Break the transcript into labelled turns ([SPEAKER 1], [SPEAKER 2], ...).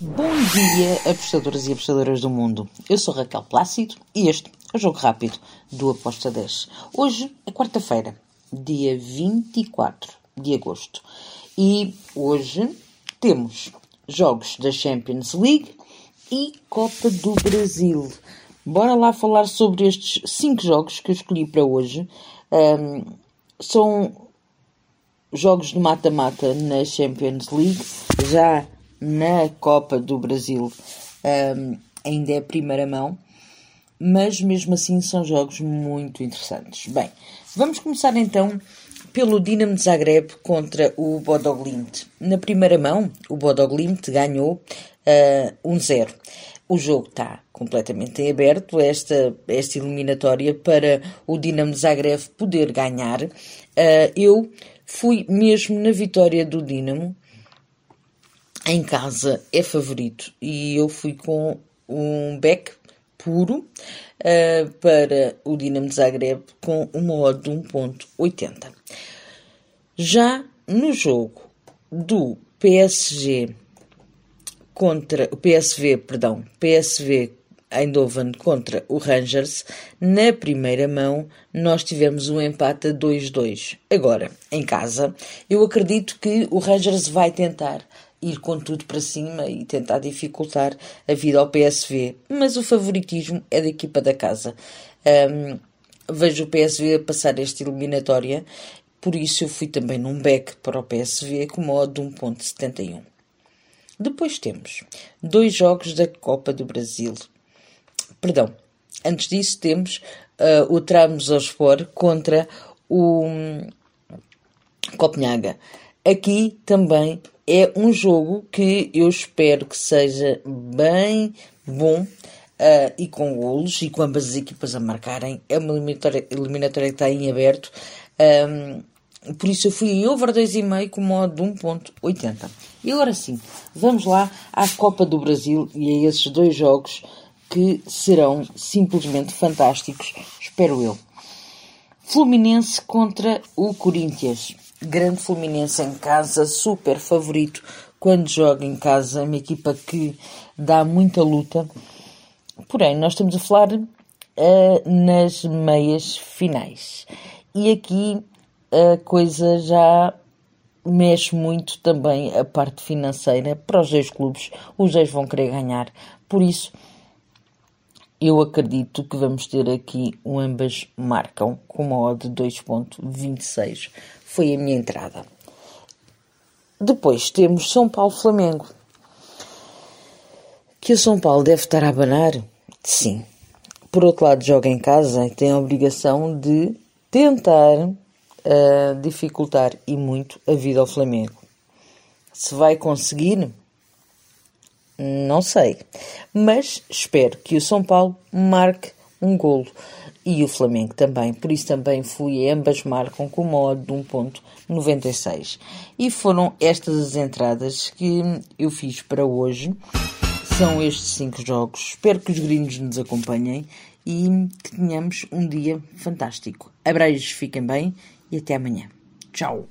[SPEAKER 1] Bom dia, apostadoras e apostadoras do mundo. Eu sou Raquel Plácido e este é o Jogo Rápido do Aposta 10. Hoje é quarta-feira, dia 24 de agosto. E hoje temos jogos da Champions League e Copa do Brasil. Bora lá falar sobre estes cinco jogos que eu escolhi para hoje. Um, são jogos de mata-mata na Champions League. Já na Copa do Brasil um, ainda é primeira mão, mas mesmo assim são jogos muito interessantes. Bem, vamos começar então pelo Dinamo de Zagreb contra o Bodoglimt. Na primeira mão, o Bodoglimt ganhou uh, 1-0. O jogo está completamente aberto, esta, esta eliminatória, para o Dinamo de Zagreb poder ganhar. Uh, eu fui mesmo na vitória do Dinamo, em casa é favorito e eu fui com um back puro uh, para o Dinamo de Zagreb com uma odd de 1.80. Já no jogo do PSG contra o PSV, perdão, PSV Eindhoven contra o Rangers, na primeira mão nós tivemos um empate a 2-2. Agora, em casa, eu acredito que o Rangers vai tentar ir com tudo para cima e tentar dificultar a vida ao PSV. Mas o favoritismo é da equipa da casa. Um, vejo o PSV passar esta eliminatória, por isso eu fui também num back para o PSV com modo de 1.71. Depois temos dois jogos da Copa do Brasil. Perdão, antes disso temos uh, o Trabzonspor contra o um, Copenhaga. Aqui também é um jogo que eu espero que seja bem bom uh, e com golos e com ambas as equipas a marcarem. É uma eliminatória, que está em aberto. Um, por isso eu fui em over 2,5 com modo de 1.80. E agora sim, vamos lá à Copa do Brasil e a esses dois jogos que serão simplesmente fantásticos, espero eu. Fluminense contra o Corinthians grande Fluminense em casa, super favorito quando joga em casa, é uma equipa que dá muita luta. Porém, nós estamos a falar uh, nas meias finais. E aqui a coisa já mexe muito também a parte financeira para os dois clubes. Os dois vão querer ganhar. Por isso, eu acredito que vamos ter aqui um ambas marcam com uma odd de 2.26 foi a minha entrada. Depois temos São Paulo-Flamengo. Que o São Paulo deve estar a abanar? Sim. Por outro lado, joga em casa e tem a obrigação de tentar uh, dificultar e muito a vida ao Flamengo. Se vai conseguir, não sei. Mas espero que o São Paulo marque um golo e o Flamengo também. Por isso também fui, ambas marcam com modo de 1.96. E foram estas as entradas que eu fiz para hoje. São estes cinco jogos. Espero que os gringos nos acompanhem e que tenhamos um dia fantástico. Abreijos, fiquem bem e até amanhã. Tchau!